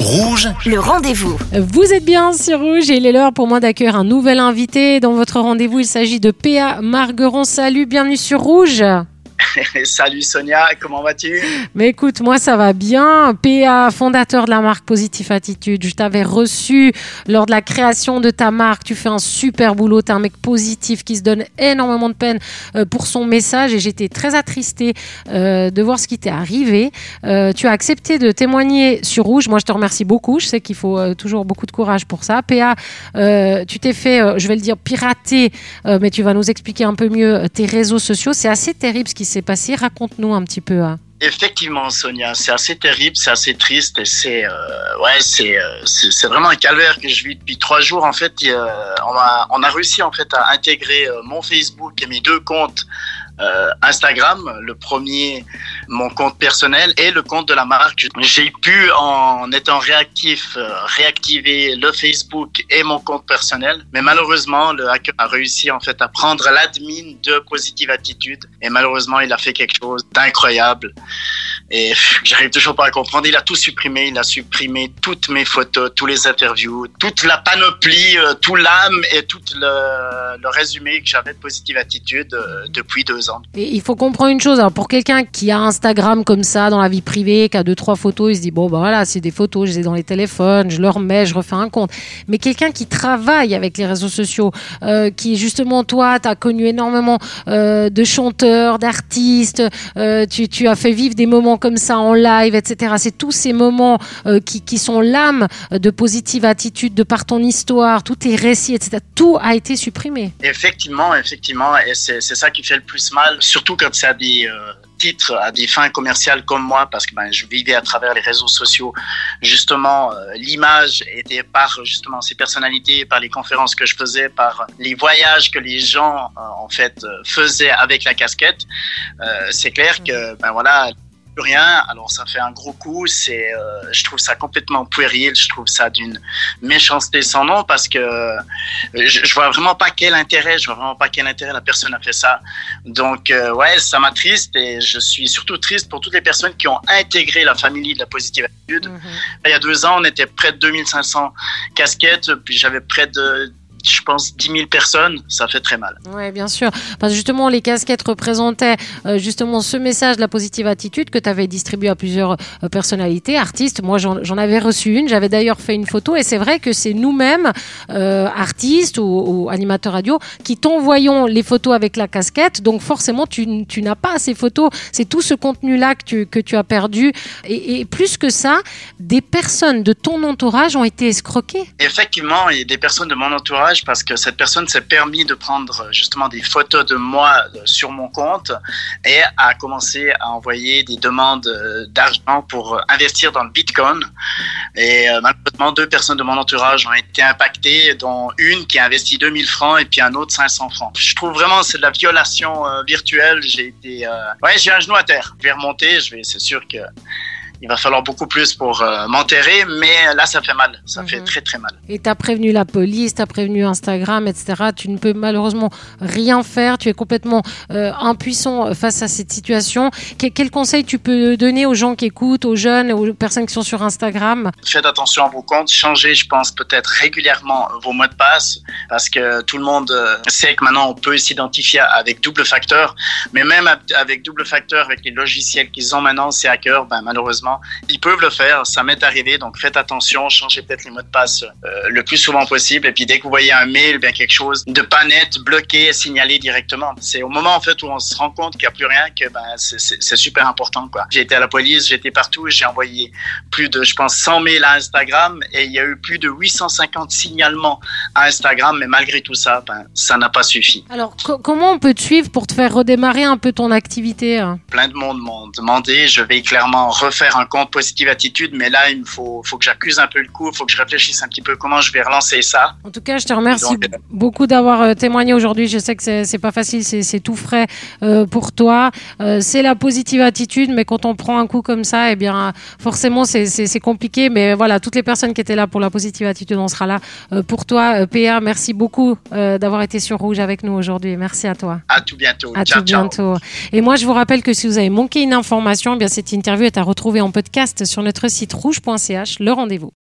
Rouge, Le rendez-vous. Vous êtes bien sur Rouge et il est l'heure pour moi d'accueillir un nouvel invité. Dans votre rendez-vous, il s'agit de PA Margueron. Salut, bienvenue sur Rouge. Salut Sonia, comment vas-tu? Mais écoute, moi ça va bien. PA, fondateur de la marque Positive Attitude, je t'avais reçu lors de la création de ta marque. Tu fais un super boulot, tu es un mec positif qui se donne énormément de peine euh, pour son message et j'étais très attristée euh, de voir ce qui t'est arrivé. Euh, tu as accepté de témoigner sur Rouge. Moi je te remercie beaucoup. Je sais qu'il faut toujours beaucoup de courage pour ça. PA, tu t'es fait, je vais le dire, pirater, mais tu vas nous expliquer un peu mieux tes réseaux sociaux. C'est assez terrible ce qui s'est passé. Raconte-nous un petit peu. hein. Effectivement Sonia, c'est assez terrible, c'est assez triste et c'est euh, ouais c'est euh, vraiment un calvaire que je vis depuis trois jours en fait. euh, on a on a réussi en fait à intégrer euh, mon Facebook et mes deux comptes euh, Instagram, le premier mon compte personnel et le compte de la marque. J'ai pu en étant réactif euh, réactiver le Facebook et mon compte personnel, mais malheureusement le hacker a réussi en fait à prendre l'admin de Positive Attitude et malheureusement il a fait quelque chose d'incroyable. Et j'arrive toujours pas à comprendre. Il a tout supprimé. Il a supprimé toutes mes photos, tous les interviews, toute la panoplie, euh, tout l'âme et tout le, résumé que j'avais de Positive Attitude euh, depuis deux ans. Il faut comprendre une chose, alors pour quelqu'un qui a Instagram comme ça dans la vie privée, qui a deux trois photos, il se dit bon bah voilà c'est des photos, je les ai dans les téléphones, je le remets, je refais un compte. Mais quelqu'un qui travaille avec les réseaux sociaux, euh, qui justement toi, tu as connu énormément de chanteurs, d'artistes, tu as fait vivre des moments comme ça en live, etc. C'est tous ces moments euh, qui, sont l'âme de positive attitude de par ton histoire, tous tes récits, etc. Tout a été supprimé. Effectivement, effectivement, et c'est ça qui fait le plus mal, surtout quand des euh, titres, à des fins commerciales comme moi, parce que ben, je vivais à travers les réseaux sociaux. Justement, euh, l'image était par justement ces personnalités, par les conférences que je faisais, par les voyages que les gens euh, en fait faisaient avec la casquette. C'est clair que ben voilà. Plus Rien, alors ça fait un gros coup. C'est, euh, je trouve ça complètement puéril. Je trouve ça d'une méchanceté sans nom parce que je, je vois vraiment pas quel intérêt, je vois vraiment pas quel intérêt la personne a fait ça. Donc euh, ouais, ça m'attriste et je suis surtout triste pour toutes les personnes qui ont intégré la famille de la positive attitude. Il y a deux ans, on était près de 2500 casquettes, puis j'avais près de je pense 10 000 personnes, ça fait très mal. Oui, bien sûr. Parce que justement, les casquettes représentaient euh, justement ce message de la positive attitude que tu avais distribué à plusieurs euh, personnalités, artistes. Moi, j'en avais reçu une. J'avais d'ailleurs fait une photo. Et c'est vrai que c'est nous-mêmes, euh, artistes ou, ou animateurs radio, qui t'envoyons les photos avec la casquette. Donc forcément, tu, n'as pas ces photos. C'est tout ce contenu-là que tu, que tu as perdu. Et, et plus que ça, des personnes de ton entourage ont été escroquées. Effectivement, a des personnes de mon entourage parce que cette personne s'est permis de prendre justement des photos de moi euh, sur mon compte et a commencé à envoyer des demandes euh, d'argent pour euh, investir dans le Bitcoin. Et euh, malheureusement, deux personnes de mon entourage ont été impactées, dont une qui a investi 2000 francs et puis un autre 500 francs. Je trouve vraiment c'est de la violation euh, virtuelle. J'ai été, euh, ouais, j'ai un genou à terre. Je vais remonter. Je vais, c'est sûr que il va falloir beaucoup plus pour euh, m'enterrer, mais là, ça fait mal. Ça fait Mhm. très très mal. Et tu as prévenu la police, tu as prévenu Instagram, etc. Tu ne peux malheureusement rien faire. Tu es complètement euh, impuissant face à cette situation. Que- quel conseil tu peux donner aux gens qui écoutent, aux jeunes, aux personnes qui sont sur Instagram? Faites attention à vos comptes, changez, je pense, peut-être régulièrement vos mots de passe, parce que tout le monde euh, sait que maintenant on peut s'identifier avec double facteur, mais même avec double facteur, avec les logiciels qu'ils ont maintenant, ces hackers, ben, malheureusement, ils peuvent le faire, ça m'est arrivé, donc faites attention, changez peut-être les mots de passe euh, le plus souvent possible, et puis dès que vous voyez un mail, bien quelque chose de pas net, bloqué, signalé directement. C'est au moment en fait où on se rend compte qu'il n'y a plus rien que ben, c'est- super important. quoi. J'ai été à la police, été partout, j'ai envoyé plus de, je pense, 100 mails à Instagram et il y a eu plus de 850 signalements à Instagram, mais malgré tout ça, ben, ça n'a pas suffi. Alors, co- comment on peut te suivre pour te faire redémarrer un peu ton activité hein? Plein de monde m'ont demandé, je vais clairement refaire un compte Positive Attitude, mais là, il me faut, faut que j'accuse un peu le coup, il faut que je réfléchisse un petit peu comment je vais relancer ça. En tout cas, je te remercie Donc, euh, beaucoup d'avoir euh, témoigné aujourd'hui. Je sais que c'est pas facile, c'est c'est tout frais euh, pour toi. Euh, c'est la positive attitude, mais quand on prend un coup comme ça, eh bien, forcément, c'est- compliqué. Mais voilà, toutes les personnes qui étaient là pour la positive attitude, on sera là euh, pour toi. PA, merci beaucoup d'avoir été sur Rouge avec nous aujourd'hui. Merci à toi. À tout bientôt. À ciao, tout ciao. bientôt. Et moi, je vous rappelle que si vous avez manqué une information, eh bien cette interview est à retrouver en podcast sur notre site rouge.ch. Le rendez-vous.